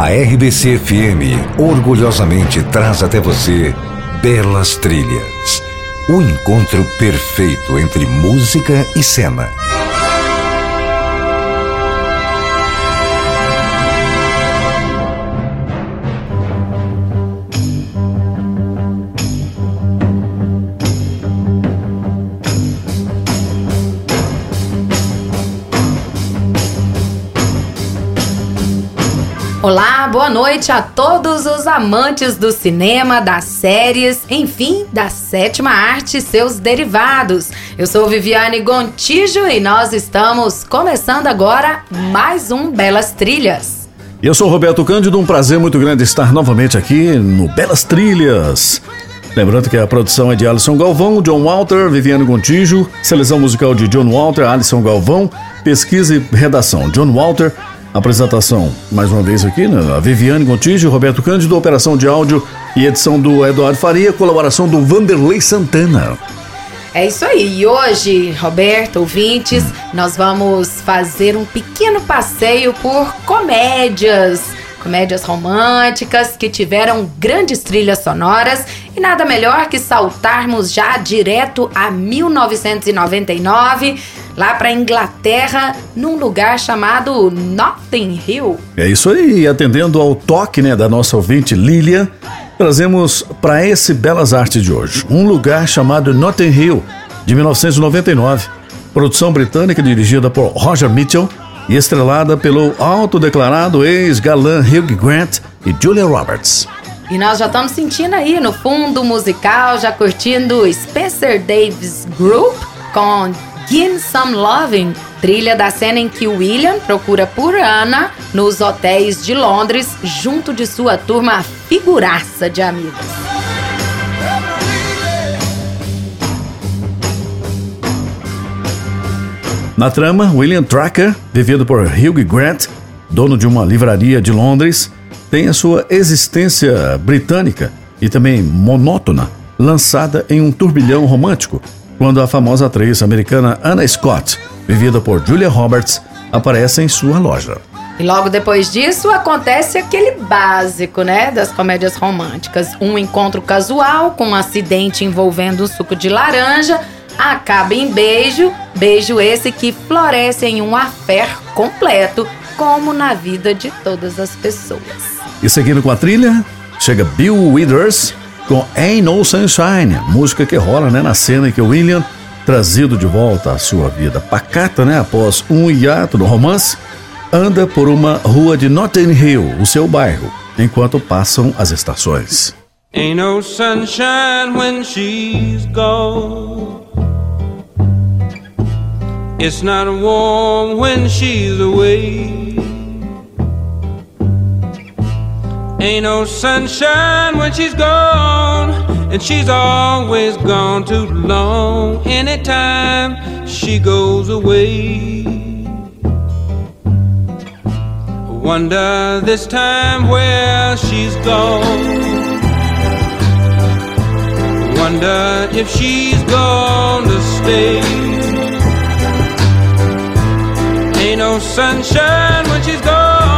A RBC FM orgulhosamente traz até você Belas Trilhas. O encontro perfeito entre música e cena. Olá, boa noite a todos os amantes do cinema, das séries, enfim, da sétima arte e seus derivados. Eu sou Viviane Gontijo e nós estamos começando agora mais um Belas Trilhas. Eu sou Roberto Cândido, um prazer muito grande estar novamente aqui no Belas Trilhas. Lembrando que a produção é de Alisson Galvão, John Walter, Viviane Gontijo, seleção musical de John Walter, Alisson Galvão, pesquisa e redação John Walter, Apresentação, mais uma vez aqui, né? A Viviane Gontijo, Roberto Cândido, operação de áudio e edição do Eduardo Faria, colaboração do Vanderlei Santana. É isso aí. E hoje, Roberto, ouvintes, nós vamos fazer um pequeno passeio por comédias. Comédias românticas que tiveram grandes trilhas sonoras e nada melhor que saltarmos já direto a 1999 lá para Inglaterra, num lugar chamado Notting Hill. É isso aí, atendendo ao toque né, da nossa ouvinte Lilian, trazemos para esse Belas Artes de hoje um lugar chamado Notting Hill, de 1999. Produção britânica dirigida por Roger Mitchell e estrelada pelo autodeclarado ex-galã Hugh Grant e Julia Roberts. E nós já estamos sentindo aí no fundo musical, já curtindo Spencer Davis Group com Give Some Loving, trilha da cena em que William procura por Anna nos hotéis de Londres, junto de sua turma figuraça de amigos. Na trama, William Tracker, vivido por Hugh Grant, dono de uma livraria de Londres, tem a sua existência britânica e também monótona lançada em um turbilhão romântico quando a famosa atriz americana Anna Scott, vivida por Julia Roberts, aparece em sua loja. E logo depois disso acontece aquele básico, né, das comédias românticas. Um encontro casual com um acidente envolvendo um suco de laranja acaba em beijo, beijo esse que floresce em um affair completo, como na vida de todas as pessoas. E seguindo com a trilha, chega Bill Withers com Ain't No Sunshine, música que rola né, na cena em que William, trazido de volta à sua vida pacata, né, após um hiato no romance, anda por uma rua de Notting Hill, o seu bairro, enquanto passam as estações. Ain't no sunshine when she's gone. It's not warm when she's away. Ain't no sunshine when she's gone, and she's always gone too long. Anytime she goes away, wonder this time where she's gone. Wonder if she's gonna stay. Ain't no sunshine when she's gone.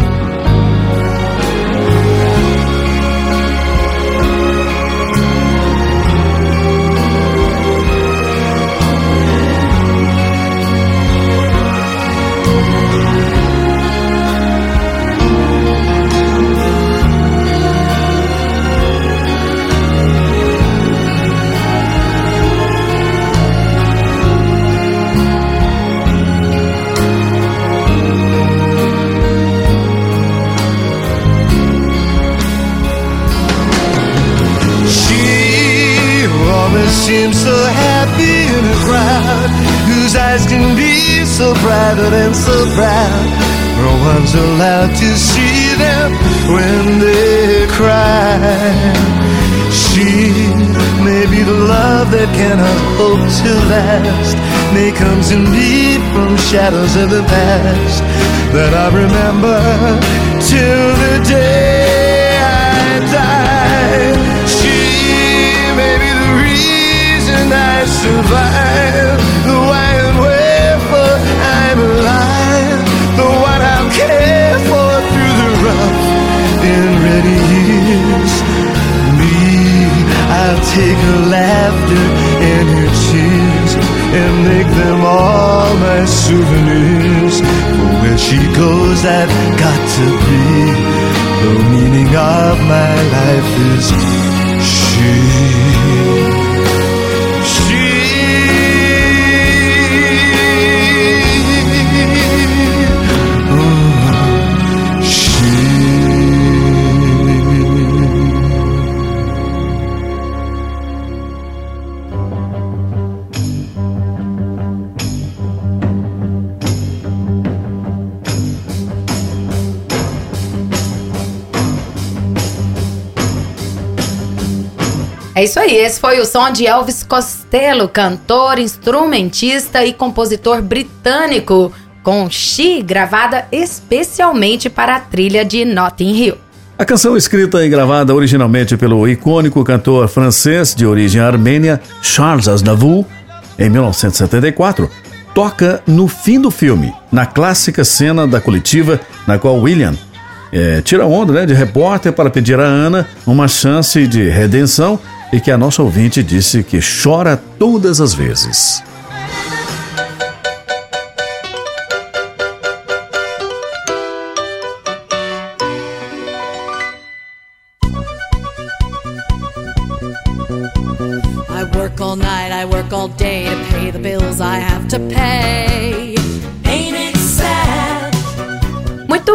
Shadows of the past that I remember till the day I die. She may be the reason I survive, the why and wherefore I'm alive, the one I'll care for through the rough and ready years. Me, I'll take her laughter and her tears and make them all my souvenirs. For where she goes, I've got to be. The meaning of my life is. She. É isso aí, esse foi o som de Elvis Costello, cantor, instrumentista e compositor britânico, com She, gravada especialmente para a trilha de Notting Hill. A canção escrita e gravada originalmente pelo icônico cantor francês de origem armênia Charles Aznavour, em 1974, toca no fim do filme, na clássica cena da coletiva na qual William eh, tira onda né, de repórter para pedir a Ana uma chance de redenção e que a nossa ouvinte disse que chora todas as vezes. I work all night, I work all day to pay the bills I have to pay.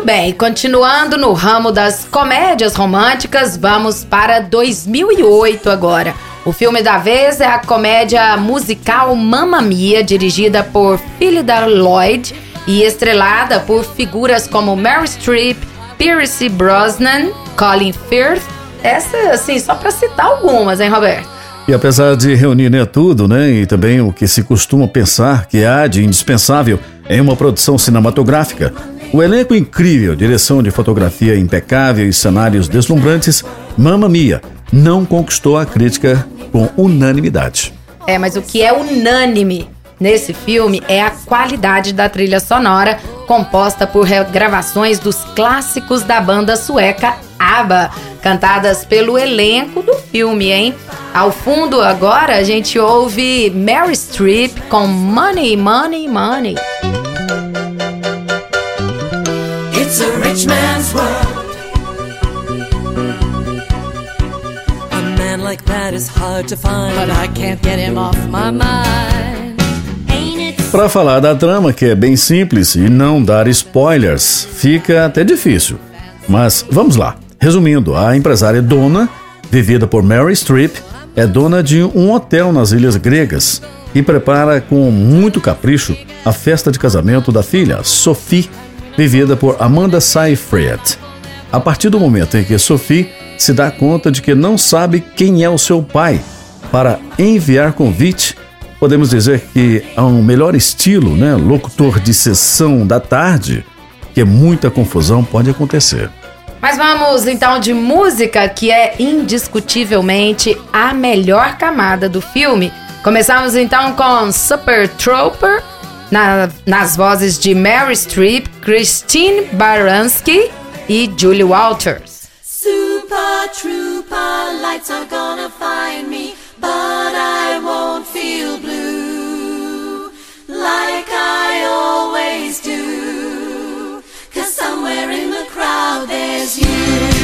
Bem, continuando no ramo das comédias românticas, vamos para 2008 agora. O filme da vez é a comédia musical Mamma Mia, dirigida por Philida Lloyd e estrelada por figuras como Meryl Streep, Pierce Brosnan, Colin Firth. Essa, assim, só para citar algumas, hein, Roberto? E apesar de reunir né, tudo, né, e também o que se costuma pensar que há de indispensável em uma produção cinematográfica, o elenco incrível, direção de fotografia impecável e cenários deslumbrantes, Mamma Mia não conquistou a crítica com unanimidade. É, mas o que é unânime nesse filme é a qualidade da trilha sonora, composta por regravações dos clássicos da banda sueca ABBA, cantadas pelo elenco do filme, hein? Ao fundo agora a gente ouve Mary Streep com Money, Money, Money. It's a rich man's world. A man like that is hard to find, but I can't get him off my mind. Ain't it Para falar da trama, que é bem simples e não dar spoilers, fica até difícil. Mas vamos lá. Resumindo, a empresária Dona, vivida por Mary Streep, é dona de um hotel nas ilhas gregas e prepara com muito capricho a festa de casamento da filha, Sophie, vivida por Amanda Seyfried. A partir do momento em que Sophie se dá conta de que não sabe quem é o seu pai, para enviar convite, podemos dizer que há um melhor estilo, né, locutor de sessão da tarde, que muita confusão pode acontecer. Mas vamos então de música, que é indiscutivelmente a melhor camada do filme. Começamos então com Super Trooper, na- nas vozes de Mary Streep, Christine Baranski e Julie Walters. Super trooper lights are gonna find me, but I won't feel blue like I always do. Cause somewhere in the crowd there's you.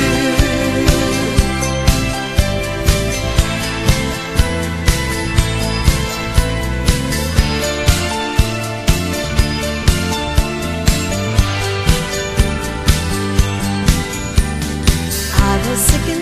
Sick and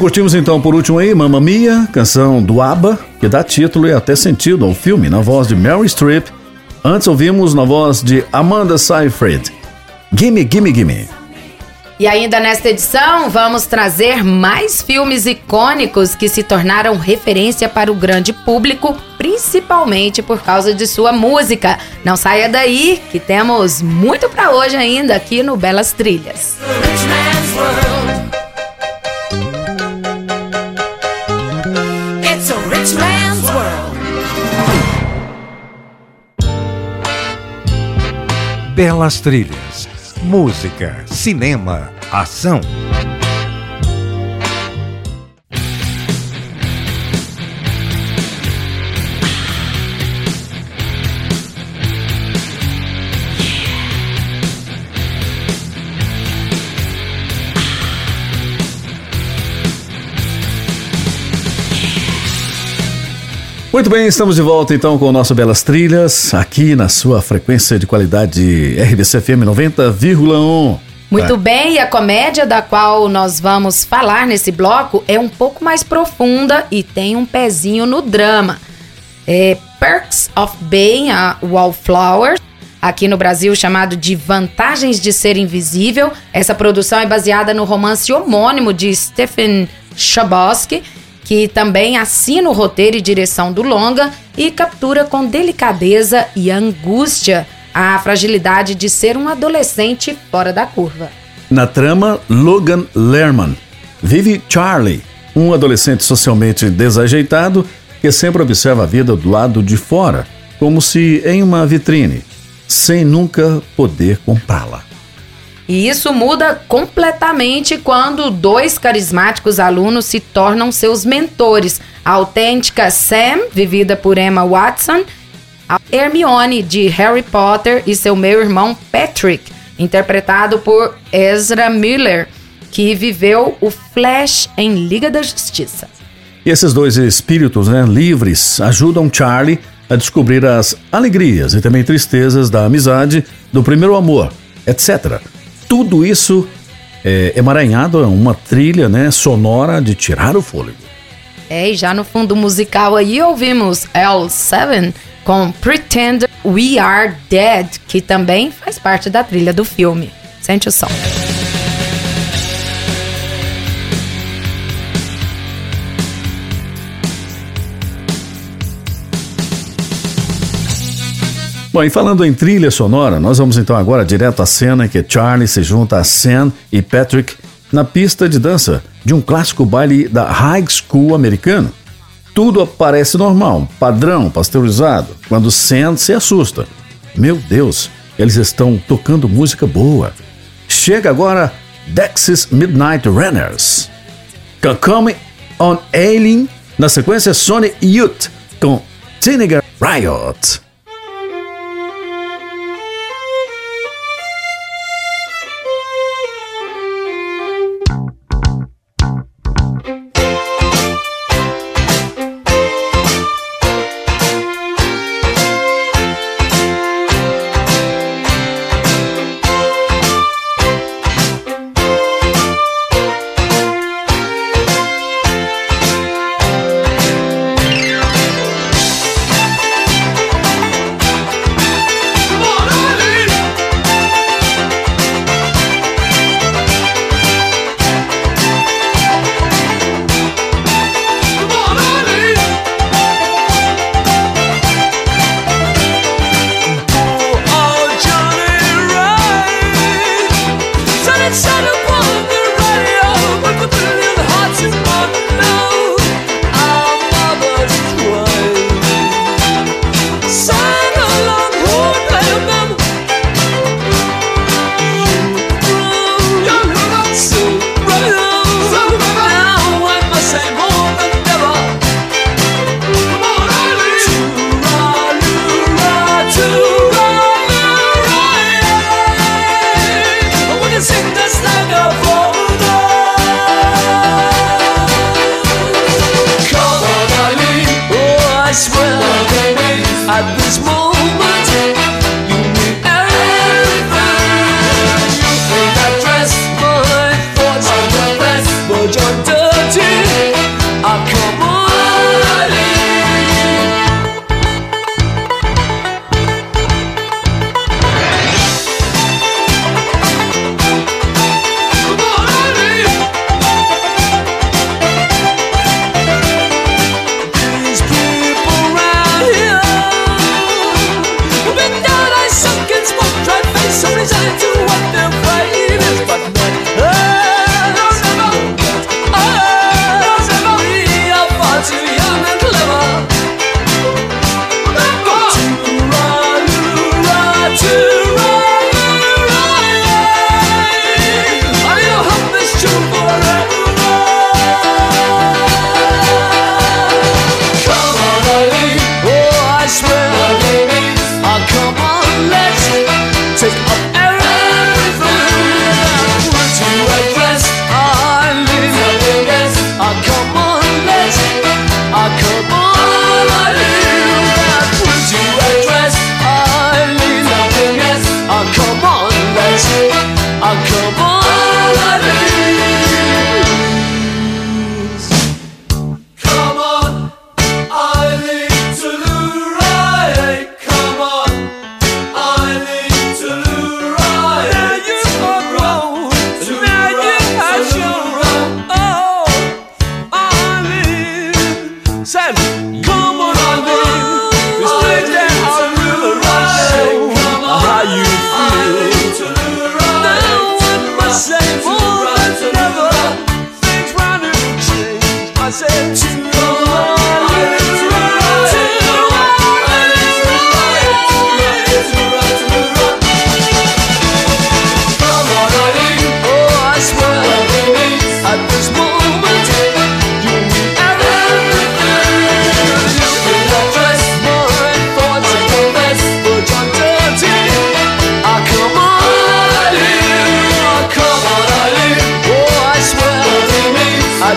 curtimos então por último aí Mamma Mia, canção do ABBA, que dá título e até sentido ao filme, na voz de Mary Streep. Antes ouvimos na voz de Amanda Seyfried. Gimme, gimme, gimme. E ainda nesta edição, vamos trazer mais filmes icônicos que se tornaram referência para o grande público, principalmente por causa de sua música. Não saia daí, que temos muito para hoje ainda aqui no Belas Trilhas. Belas trilhas, música, cinema, ação. Muito bem, estamos de volta então com o nosso Belas Trilhas, aqui na sua frequência de qualidade RBC-FM 90,1. Muito bem, e a comédia da qual nós vamos falar nesse bloco é um pouco mais profunda e tem um pezinho no drama. É Perks of Being a Wallflower, aqui no Brasil chamado de Vantagens de Ser Invisível. Essa produção é baseada no romance homônimo de Stephen Chbosky, que também assina o roteiro e direção do longa e captura com delicadeza e angústia a fragilidade de ser um adolescente fora da curva. Na trama, Logan Lerman vive Charlie, um adolescente socialmente desajeitado que sempre observa a vida do lado de fora, como se em uma vitrine, sem nunca poder comprá-la. E isso muda completamente quando dois carismáticos alunos se tornam seus mentores. A autêntica Sam, vivida por Emma Watson, a Hermione de Harry Potter e seu meio-irmão Patrick, interpretado por Ezra Miller, que viveu o Flash em Liga da Justiça. E esses dois espíritos né, livres ajudam Charlie a descobrir as alegrias e também tristezas da amizade, do primeiro amor, etc. Tudo isso é emaranhado a uma trilha né, sonora de tirar o fôlego. É, e já no fundo musical aí ouvimos L7 com Pretend We Are Dead, que também faz parte da trilha do filme. Sente o som. Bom, e falando em trilha sonora, nós vamos então agora direto à cena em que Charlie se junta a Sam e Patrick na pista de dança de um clássico baile da High School americano. Tudo parece normal, padrão, pasteurizado, quando Sam se assusta. Meu Deus, eles estão tocando música boa. Chega agora Dexys Midnight Runners. Come on Ailing, na sequência Sony Youth com Teenager Riot.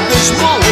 desmoronado.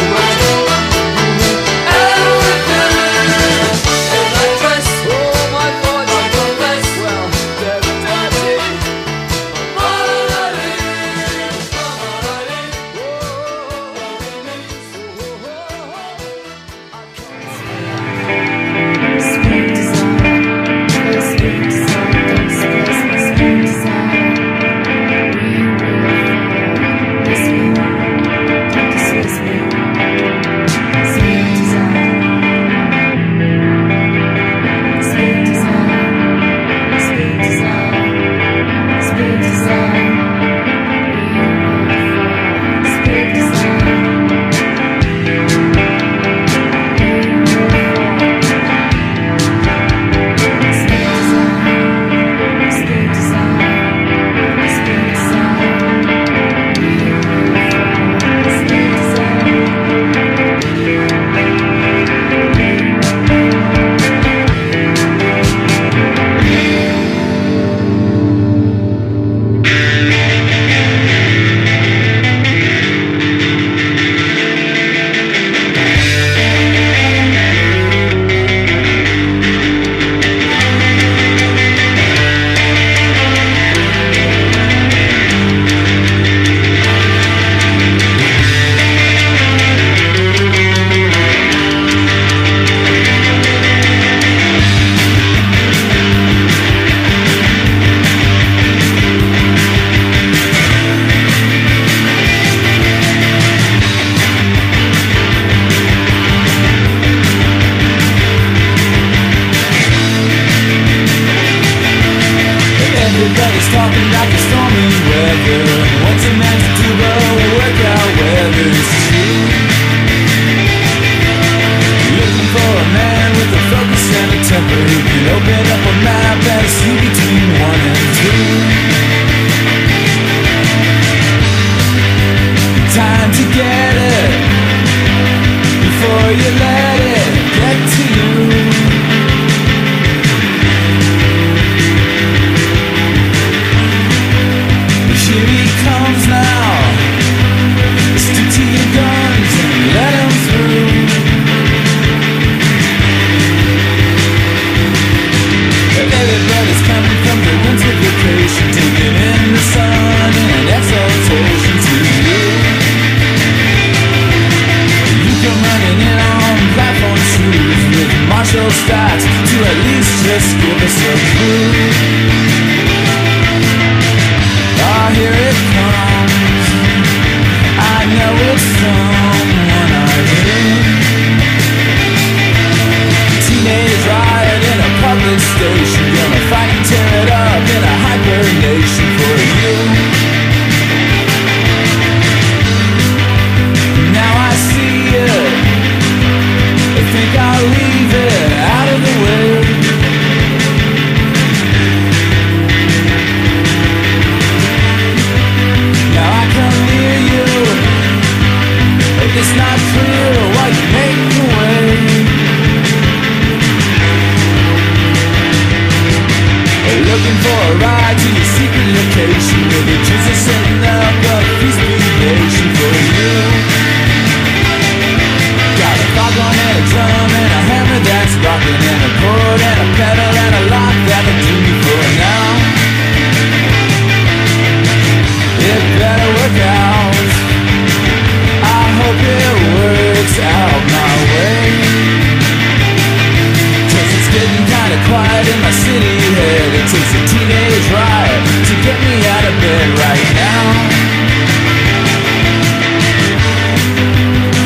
out of bed right now.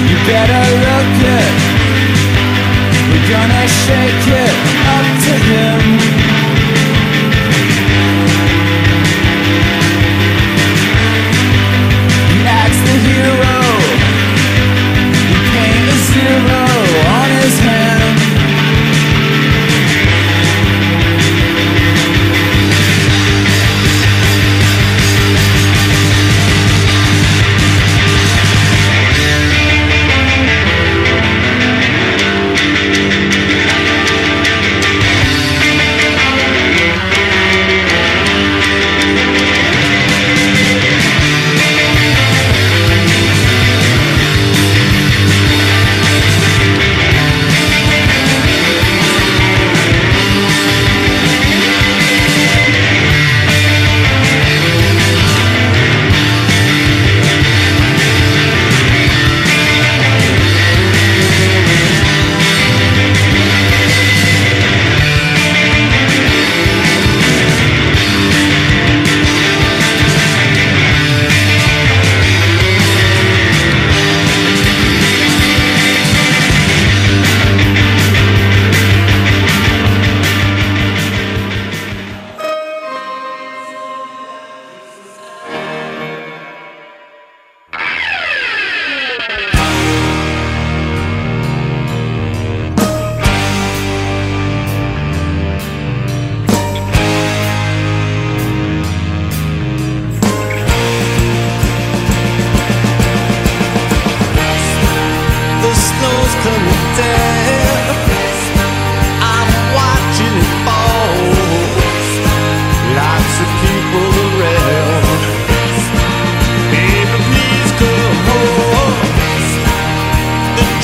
You better look it We're gonna shake it.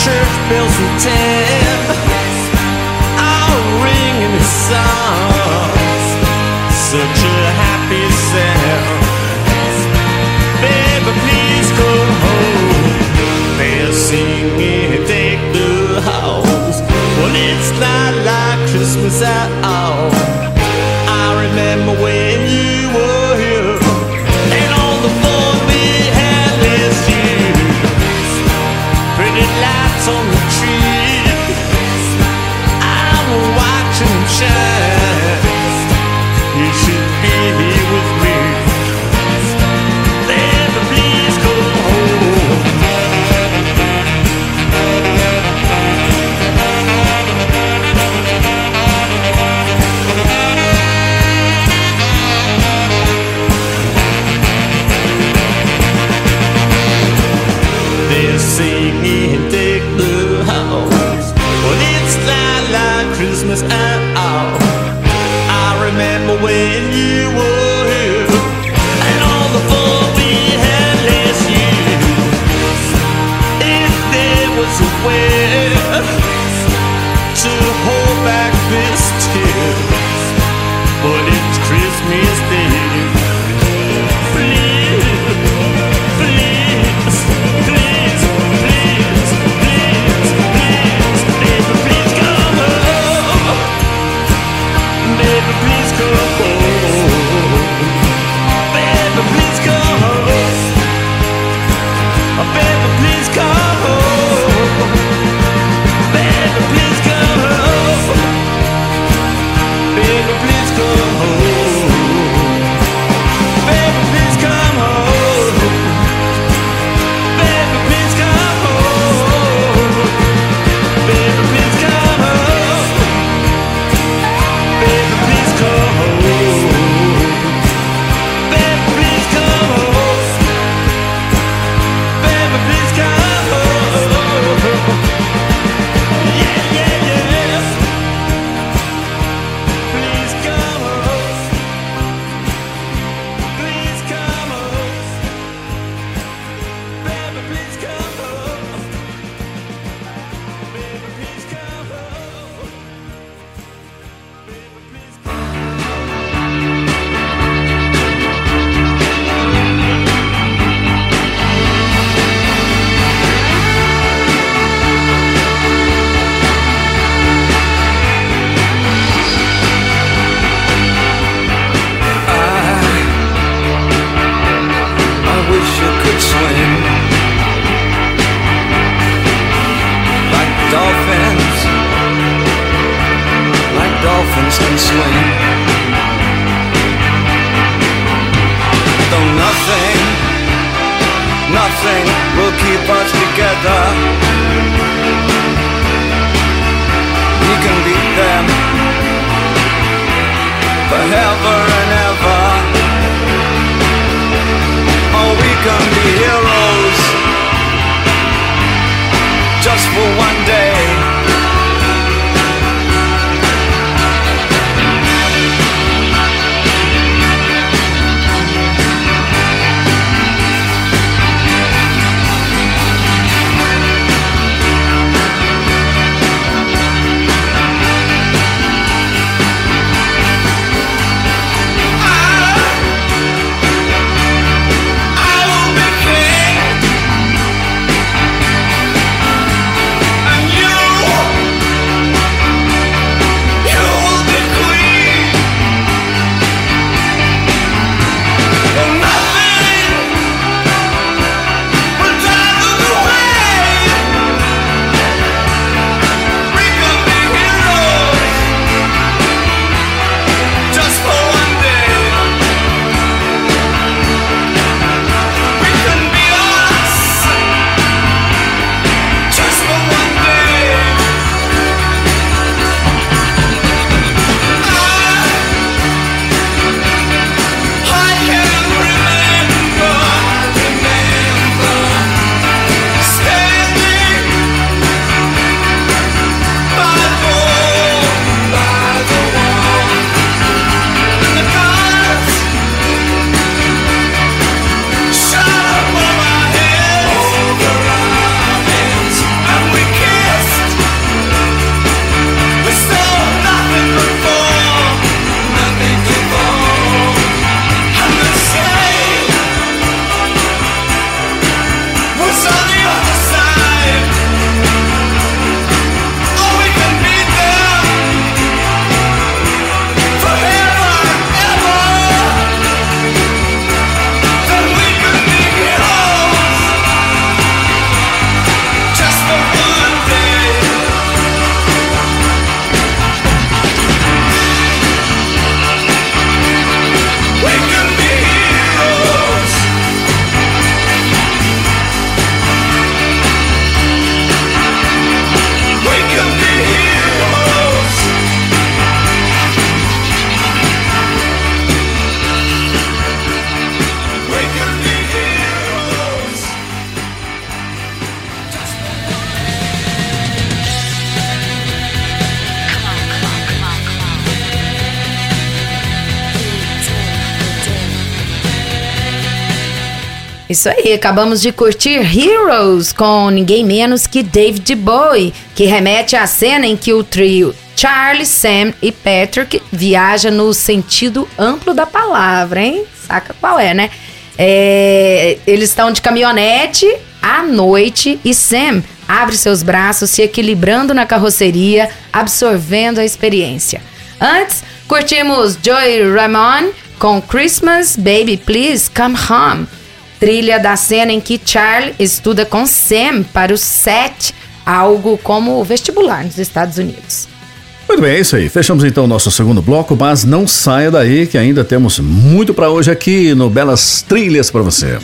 church bells will tip. I'll ring in his songs. Such a happy sound. Baby, please go home. They're singing, take the halls. Well, it's not like Christmas at all. I remember when you were here. Acabamos de curtir Heroes com ninguém menos que David Bowie, que remete à cena em que o trio Charlie, Sam e Patrick viaja no sentido amplo da palavra, hein? Saca qual é, né? É, eles estão de caminhonete à noite e Sam abre seus braços, se equilibrando na carroceria, absorvendo a experiência. Antes, curtimos Joy Ramone com Christmas Baby Please Come Home trilha da cena em que Charlie estuda com Sam para o SET, algo como o vestibular nos Estados Unidos. Muito bem, é isso aí. Fechamos então o nosso segundo bloco, mas não saia daí que ainda temos muito para hoje aqui no Belas Trilhas para você.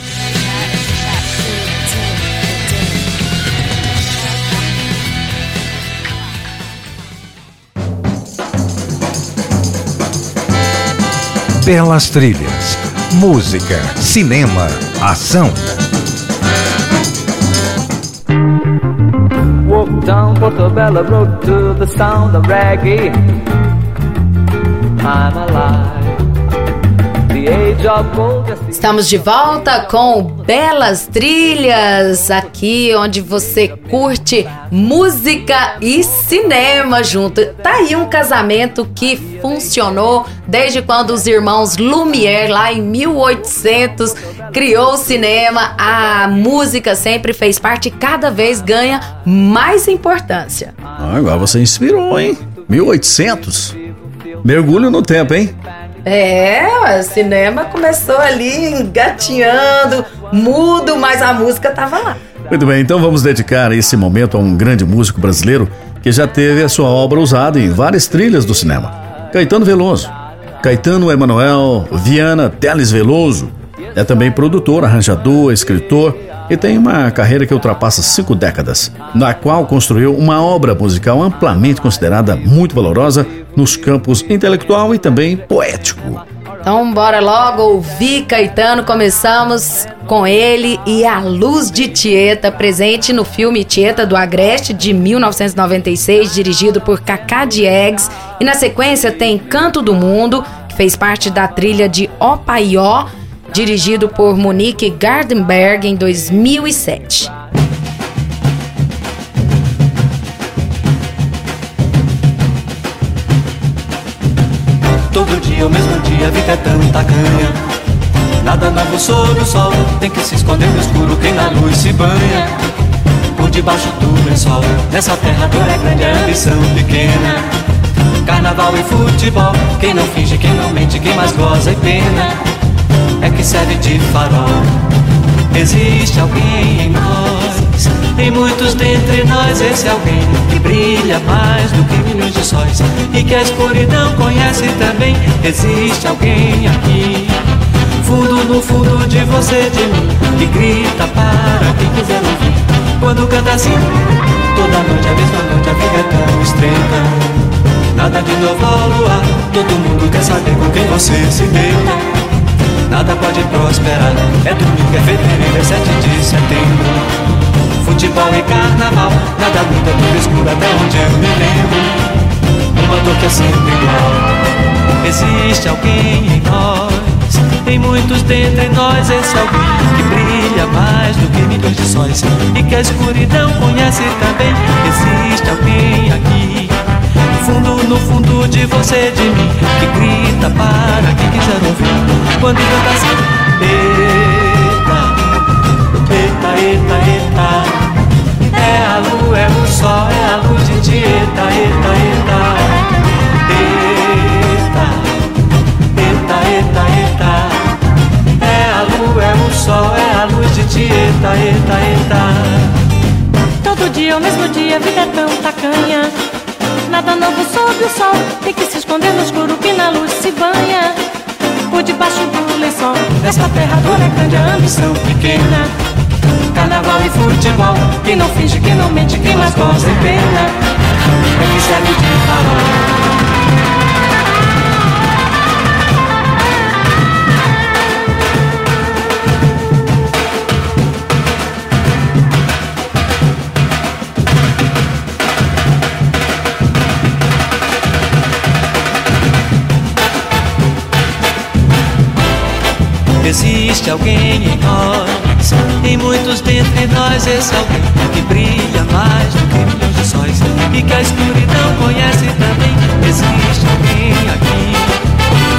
Belas trilhas, música, cinema, ação. Walk down Portobello Road to the sound of reggae. I'm alive. Estamos de volta com Belas Trilhas, aqui onde você curte música e cinema junto. Tá aí um casamento que funcionou desde quando os irmãos Lumière, lá em 1800, criou o cinema. A música sempre fez parte e cada vez ganha mais importância. Ah, agora você inspirou, hein? 1800. Mergulho no tempo, hein? É, o cinema começou ali engatinhando, mudo, mas a música tava lá. Muito bem, então vamos dedicar esse momento a um grande músico brasileiro que já teve a sua obra usada em várias trilhas do cinema. Caetano Veloso. Caetano Emanuel Viana Teles Veloso. É também produtor, arranjador, escritor e tem uma carreira que ultrapassa cinco décadas, na qual construiu uma obra musical amplamente considerada muito valorosa nos campos intelectual e também poético. Então, bora logo ouvir Caetano. Começamos com ele e A Luz de Tieta, presente no filme Tieta do Agreste, de 1996, dirigido por Cacá Diegues. E na sequência tem Canto do Mundo, que fez parte da trilha de Opaió, dirigido por Monique Gardenberg em 2007. Todo dia, o mesmo dia, a vida é tão tacanha. Nada novo sob o sol, tem que se esconder no escuro quem na luz se banha. Por debaixo do lençol, nessa terra dor é grande, a ambição pequena. Carnaval e futebol, quem não finge, quem não mente, quem mais goza e pena. É que serve de farol. Existe alguém em nós, em muitos dentre nós, esse alguém que brilha mais do que milhões de sóis e que a escuridão conhece também. Existe alguém aqui, fundo no fundo de você, de mim, que grita para quem quiser ouvir. Quando canta assim, toda noite, a mesma noite, a vida é tão estreita. Nada de novo ao luar, todo mundo quer saber com quem você se deita nada pode prosperar. É domingo, é fevereiro, é 7 de setembro. Futebol e carnaval, nada muda, tudo escuro até onde eu me lembro. Uma dor que é sempre igual. Existe alguém em nós, em muitos dentre nós, esse alguém que brilha mais do que milhões de sóis e que a escuridão conhece também. Existe alguém aqui fundo, no fundo de você, de mim, que grita para quem quiser ouvir. Quando canta assim, eita, eita, eita, eita. É a lua, é o sol, é a luz de ti, eita, eita, eita. Eita, eita, eita, eita. É a lua, é o sol, é a luz de ti, eita, eita, eita. Todo dia, o mesmo dia, a vida é tão tacanha. Nada novo sob o sol, tem que se esconder no escuro que na luz se banha. Por debaixo do lençol, Nessa terra dor é grande, ambição pequena. Carnaval e futebol, quem não finge, quem não mente, quem mais goza e pena. É que serve de farol. Existe alguém em nós, em muitos dentre nós, esse alguém que brilha mais do que milhões de sóis e que a escuridão conhece também. Existe alguém aqui,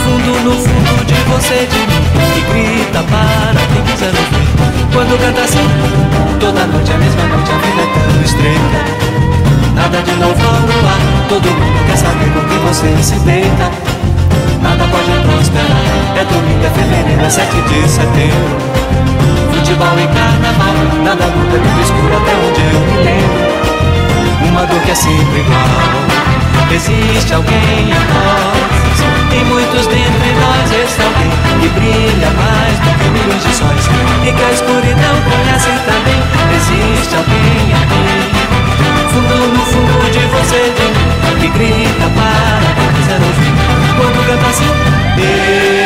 fundo no fundo de você, de mim, que grita para quem quiser ouvir. Quando canta assim, toda noite, a mesma noite, a vida é tão estreita. Nada de novo ao luar, todo mundo quer saber com quem você se deita. Nada pode prosperar. É domingo, é fevereiro, é 7 de setembro. Futebol e carnaval, nada muda, tudo escuro até onde eu me lembro. Uma dor que é sempre igual. Existe alguém em nós, em muitos dentre nós, esse alguém que brilha mais do que milhões de sóis e que a escuridão conhece também. Existe alguém aqui, fundo no fundo de você, de mim, que grita para quem quiser ouvir quando canta assim Eita,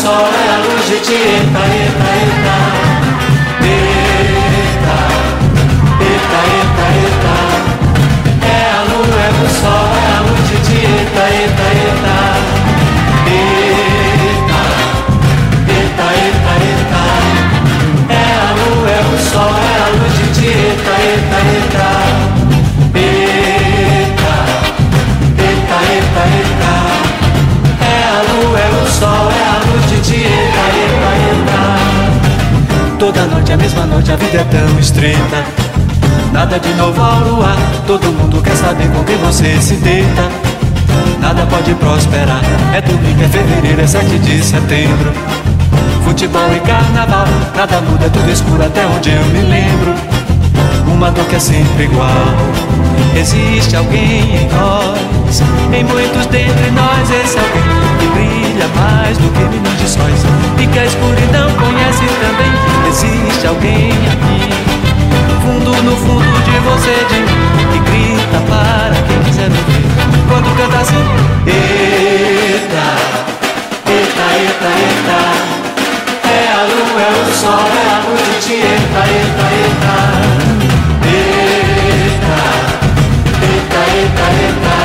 sol, é a luz de ti Eita, eita, eita. Eita, eita, eita, eita. É a lua, é o sol, é a luz de ti Eita, eita, eita. Eita, eita, eita, eita. É a lua, é o sol, é a luz de ti Eita, eita, eita Toda noite, a mesma noite, a vida é tão estreita. Nada de novo ao luar Todo mundo quer saber com quem você se deita. Nada pode prosperar É domingo, é fevereiro, é 7 de setembro. Futebol e carnaval Nada muda, é tudo escuro até onde eu me lembro. Uma dor que é sempre igual. Existe alguém em nós, em muitos dentre nós, esse alguém que brilha mais do que milhões de sóis e que a escuridão conhece também. Existe alguém aqui, fundo no fundo de você, de mim, que grita para quem quiser me ouvir. Quando canta assim, eita, eita, eita, eita. É a lua, é o sol, é a noite, eita, eita. Eita, eita, eita,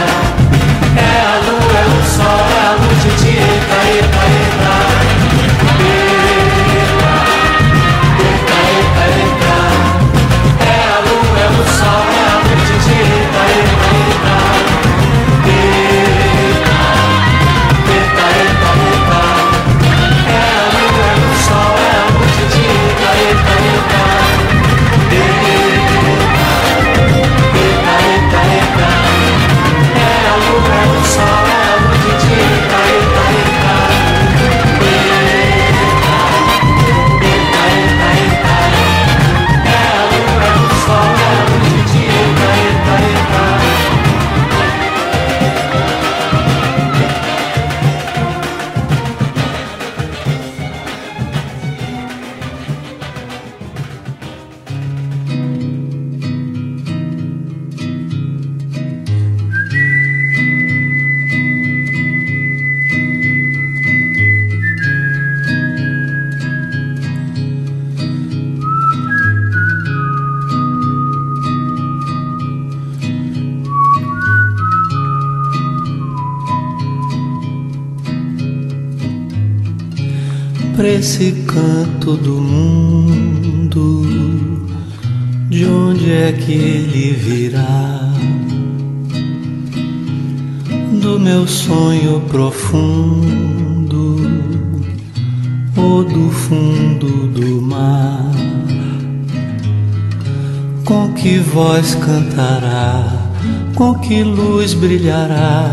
Pra esse canto do mundo, de onde é que ele virá? Do meu sonho profundo ou do fundo do mar? Com que voz cantará? Com que luz brilhará?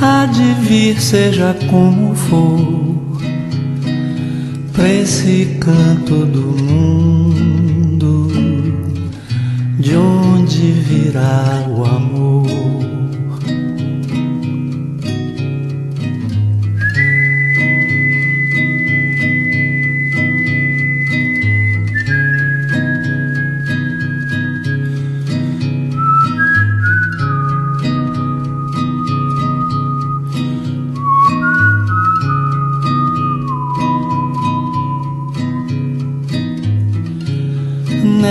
Há de vir, seja como for pra esse canto do mundo, de onde virá o amor.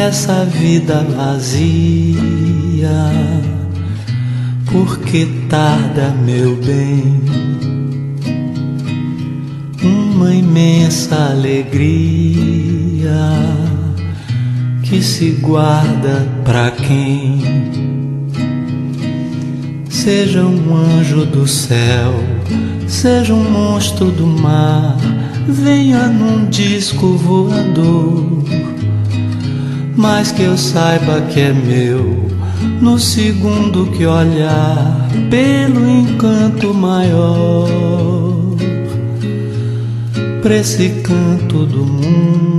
Nessa vida vazia, porque tarda, meu bem, uma imensa alegria que se guarda pra quem seja um anjo do céu, seja um monstro do mar, venha num disco voador mas que eu saiba que é meu no segundo que olhar pelo encanto maior pra esse canto do mundo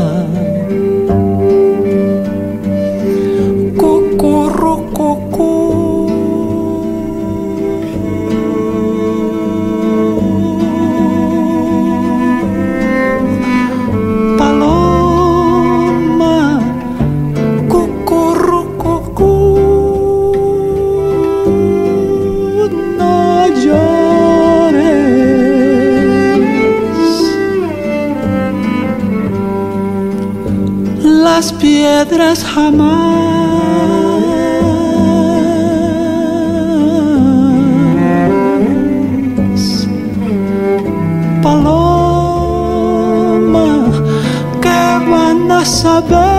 Las piedras jamás. Paloma, que van a saber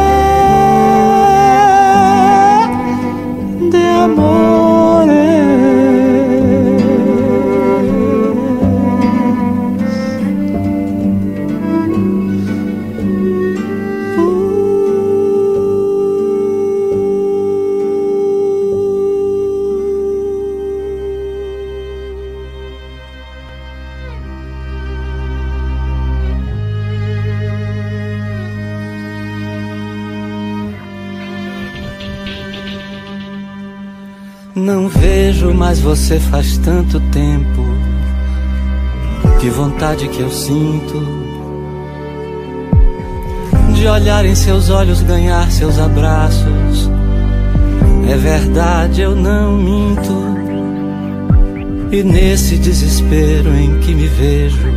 mais você faz tanto tempo. Que vontade que eu sinto de olhar em seus olhos, ganhar seus abraços. É verdade, eu não minto. E nesse desespero em que me vejo,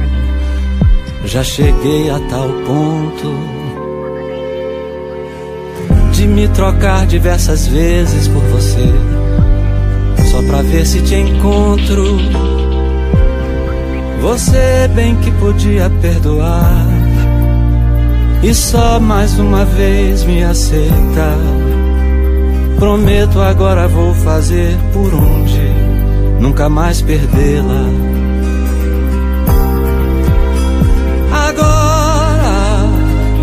já cheguei a tal ponto de me trocar diversas vezes por você só pra ver se te encontro. Você bem que podia perdoar e só mais uma vez me aceita. Prometo agora vou fazer por onde nunca mais perdê-la. Agora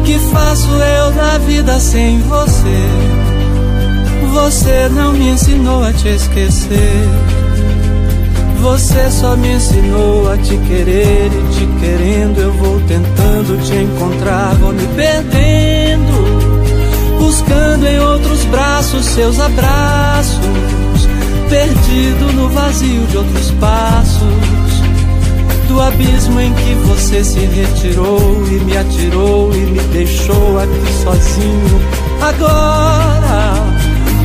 que faço eu da vida sem você? Você não me ensinou a te esquecer. Você só me ensinou a te querer e te querendo eu vou tentando te encontrar, vou me perdendo, buscando em outros braços seus abraços, perdido no vazio de outros passos, do abismo em que você se retirou e me atirou e me deixou aqui sozinho. Agora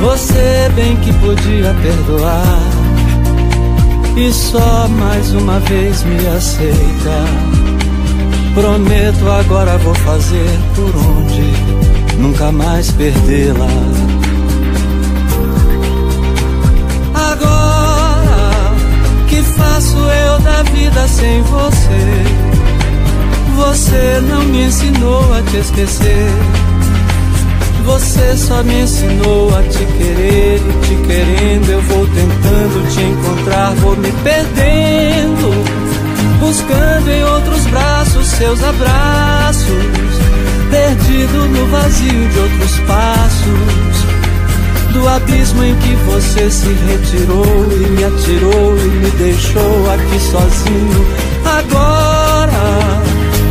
Você bem que podia perdoar e só mais uma vez me aceita. Prometo agora vou fazer por onde nunca mais perdê-la. Faço eu da vida sem você? Você não me ensinou a te esquecer. Você só me ensinou a te querer e te querendo eu vou tentando te encontrar, vou me perdendo, buscando em outros braços seus abraços, perdido no vazio de outros passos, do abismo em que você se retirou e me atirou e me deixou aqui sozinho. Agora,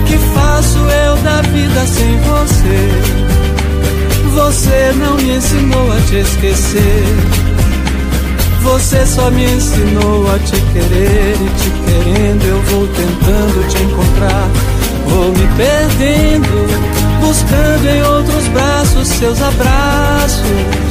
que faço eu da vida sem você? Você não me ensinou a te esquecer. Você só me ensinou a te querer e te querendo eu vou tentando te encontrar. Vou me perdendo, buscando em outros braços seus abraços,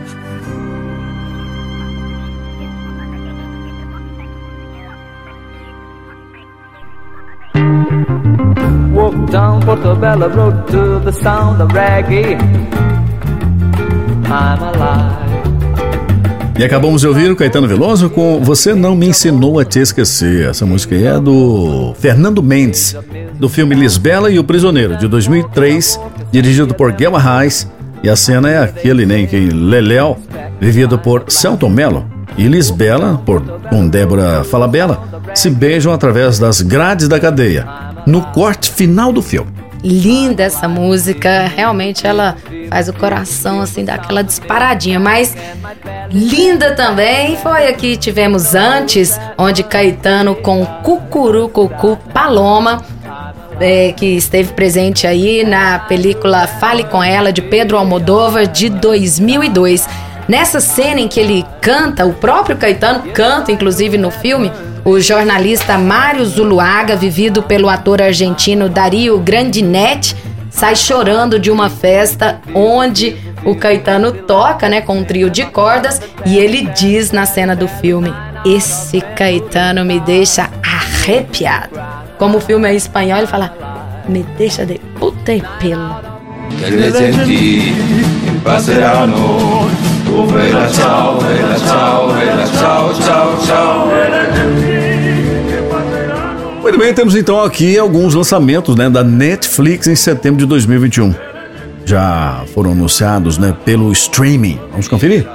To the sound of reggae. I'm alive. E acabamos de ouvir o Caetano Veloso com Você Não Me Ensinou a Te Esquecer. Essa música é do Fernando Mendes, do filme Lisbela e o Prisioneiro, de 2003, dirigido por Guelma Reis. E a cena é aquele né, que Leléo, vivido por Celton Mello, e Lisbela, por, com Débora Falabella, se beijam através das grades da cadeia, no corte final do filme. Linda essa música, realmente ela faz o coração assim dar aquela disparadinha, mas linda também foi a que tivemos antes, onde Caetano com Cucurucucu Paloma, é, que esteve presente aí na película Fale com Ela de Pedro Almodóvar de 2002. Nessa cena em que ele canta, o próprio Caetano canta, inclusive no filme, o jornalista Mário Zuluaga, vivido pelo ator argentino Dario Grandinetti, sai chorando de uma festa onde o Caetano toca, né, com um trio de cordas e ele diz na cena do filme: "Esse Caetano me deixa arrepiado". Como o filme é espanhol, ele fala: "Me deixa de puta e pelo". Muito bem, temos então aqui alguns lançamentos né, da Netflix em setembro de 2021. Já foram anunciados né, pelo streaming. Vamos conferir?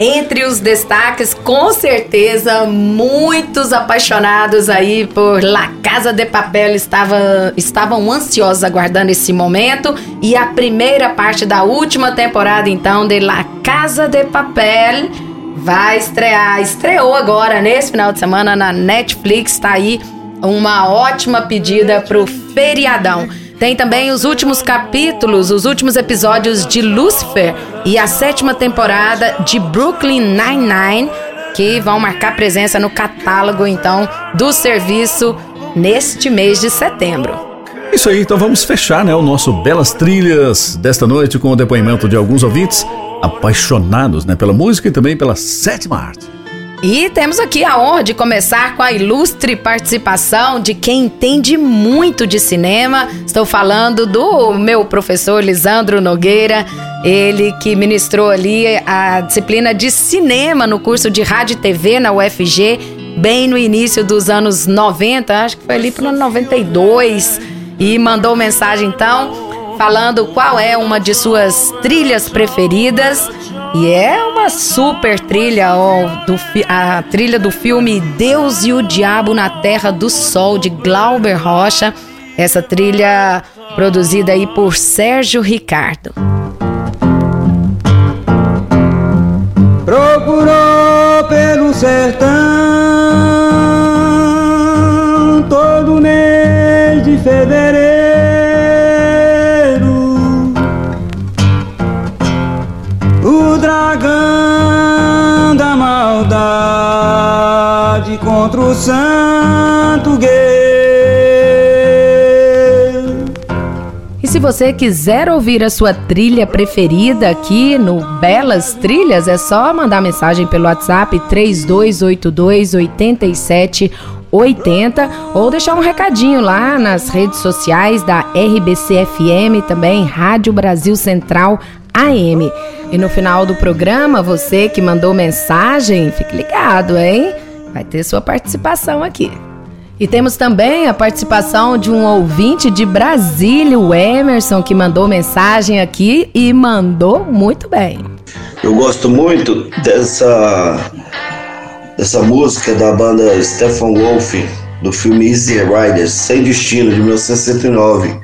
Entre os destaques, com certeza, muitos apaixonados aí por La Casa de Papel estava, estavam ansiosos aguardando esse momento. E a primeira parte da última temporada, então, de La Casa de Papel vai estrear. Estreou agora, nesse final de semana, na Netflix. Tá aí uma ótima pedida pro feriadão. Tem também os últimos capítulos, os últimos episódios de Lucifer e a sétima temporada de Brooklyn Nine-Nine, que vão marcar presença no catálogo, então, do serviço neste mês de setembro. Isso aí, então vamos fechar né, o nosso Belas Trilhas desta noite com o depoimento de alguns ouvintes apaixonados né, pela música e também pela sétima arte. E temos aqui a honra de começar com a ilustre participação de quem entende muito de cinema. Estou falando do meu professor Lisandro Nogueira, ele que ministrou ali a disciplina de cinema no curso de rádio e TV na UFG, bem no início dos anos 90, acho que foi ali para o ano 92, e mandou mensagem então falando qual é uma de suas trilhas preferidas. E é uma super trilha, ó, do, a trilha do filme Deus e o Diabo na Terra do Sol, de Glauber Rocha. Essa trilha produzida aí por Sérgio Ricardo. Procurou pelo sertão você quiser ouvir a sua trilha preferida aqui no Belas Trilhas, é só mandar mensagem pelo WhatsApp 3282 8780 ou deixar um recadinho lá nas redes sociais da RBC-FM, também Rádio Brasil Central AM. E no final do programa, você que mandou mensagem, fique ligado, hein? Vai ter sua participação aqui. E temos também a participação de um ouvinte de Brasília, o Emerson, que mandou mensagem aqui e mandou muito bem. Eu gosto muito dessa dessa música da banda Stephen Wolf do filme Easy Riders, Sem Destino de 1969.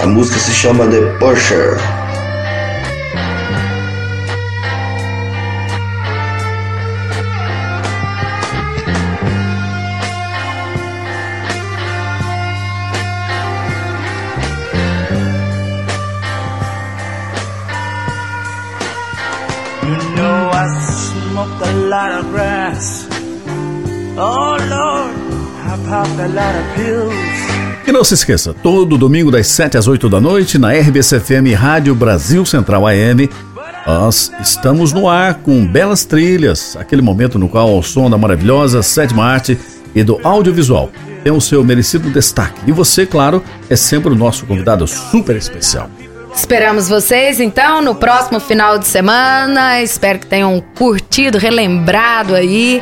A música se chama The Pusher. Lot of grass. Oh Lord, I popped a lot of pills. E não se esqueça, todo domingo das 7 às 8 da noite na RBC-FM Rádio Brasil Central AM, nós estamos no ar com belas trilhas, aquele momento no qual o som da maravilhosa sétima arte e do audiovisual tem o seu merecido destaque. E você, claro, é sempre o nosso convidado super especial. Esperamos vocês então no próximo final de semana. Espero que tenham curtido, relembrado aí.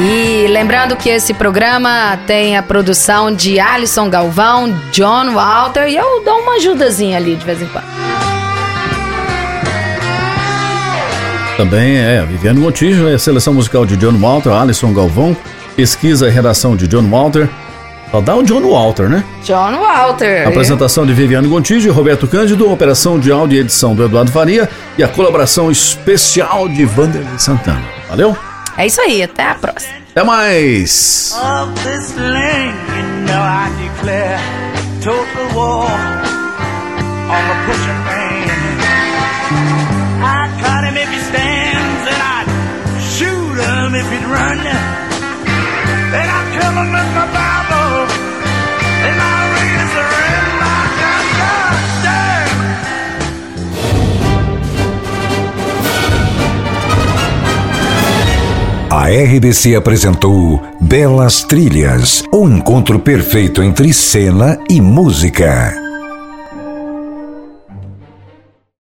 E lembrando que esse programa tem a produção de Alisson Galvão, John Walter e eu dou uma ajudazinha ali de vez em quando. Também é a Viviane Montijo, é a seleção musical de John Walter, Alisson Galvão, pesquisa e redação de John Walter. Só dá o John Walter, né? John Walter. Apresentação de Viviane Gontijo e Roberto Cândido, operação de áudio e edição do Eduardo Faria e a colaboração especial de Vanderlei Santana. Valeu? É isso aí, até a próxima. Até mais! Of run. I'd kill him with my Bible, and and! A RBC apresentou Belas Trilhas, o encontro perfeito entre cena e música.